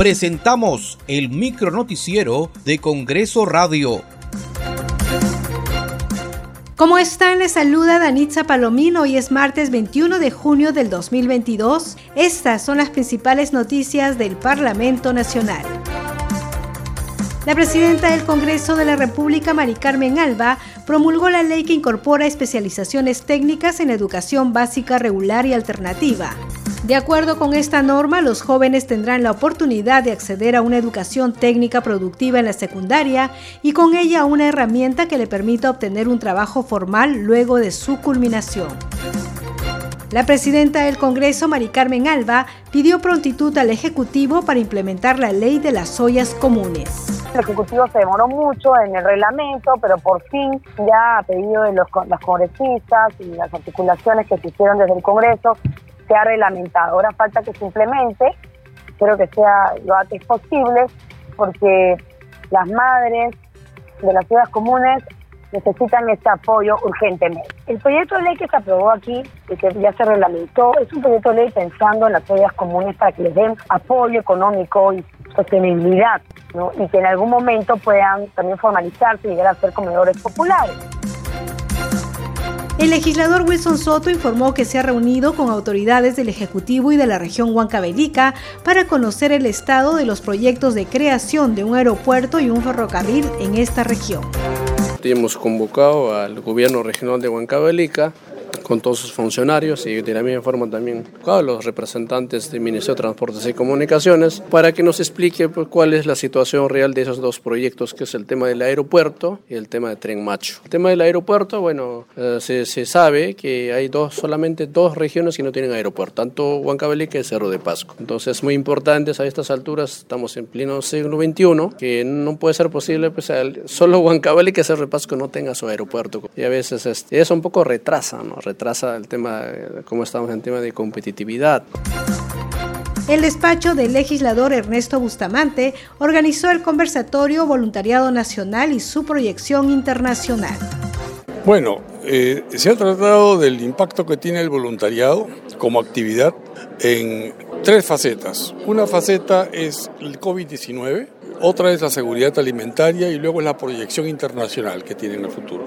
presentamos el micronoticiero de Congreso Radio. ¿Cómo están? Les saluda Danitza Palomino. Hoy es martes 21 de junio del 2022. Estas son las principales noticias del Parlamento Nacional. La presidenta del Congreso de la República, Mari Carmen Alba, promulgó la ley que incorpora especializaciones técnicas en educación básica regular y alternativa. De acuerdo con esta norma, los jóvenes tendrán la oportunidad de acceder a una educación técnica productiva en la secundaria y con ella una herramienta que le permita obtener un trabajo formal luego de su culminación. La presidenta del Congreso, Mari Carmen Alba, pidió prontitud al Ejecutivo para implementar la ley de las ollas comunes. El Ejecutivo se demoró mucho en el reglamento, pero por fin ya a pedido de los, los congresistas y las articulaciones que se hicieron desde el Congreso, se ha reglamentado. Ahora falta que se implemente, espero que sea lo antes posible, porque las madres de las ciudades comunes necesitan este apoyo urgentemente. El proyecto de ley que se aprobó aquí y que ya se reglamentó es un proyecto de ley pensando en las ciudades comunes para que les den apoyo económico y sostenibilidad y que en algún momento puedan también formalizarse y llegar a ser comedores populares. El legislador Wilson Soto informó que se ha reunido con autoridades del Ejecutivo y de la región Huancavelica para conocer el estado de los proyectos de creación de un aeropuerto y un ferrocarril en esta región. Hemos convocado al gobierno regional de Huancavelica con todos sus funcionarios y de la misma forma también los representantes del Ministerio de Transportes y Comunicaciones para que nos explique pues, cuál es la situación real de esos dos proyectos, que es el tema del aeropuerto y el tema de Tren Macho. El tema del aeropuerto, bueno, eh, se, se, sabe que hay dos, solamente dos regiones que no tienen aeropuerto, tanto Huancavelica y Cerro de Pasco. Entonces es muy importante a estas alturas, estamos en pleno siglo XXI, que no puede ser posible pues solo Huancavelica y Cerro de Pasco no tenga su aeropuerto. Y a veces este, eso un poco retrasa, ¿no? Retrasa el tema, cómo estamos en tema de competitividad. El despacho del legislador Ernesto Bustamante organizó el conversatorio Voluntariado Nacional y su proyección internacional. Bueno, eh, se ha tratado del impacto que tiene el voluntariado como actividad en tres facetas. Una faceta es el COVID-19, otra es la seguridad alimentaria y luego es la proyección internacional que tiene en el futuro.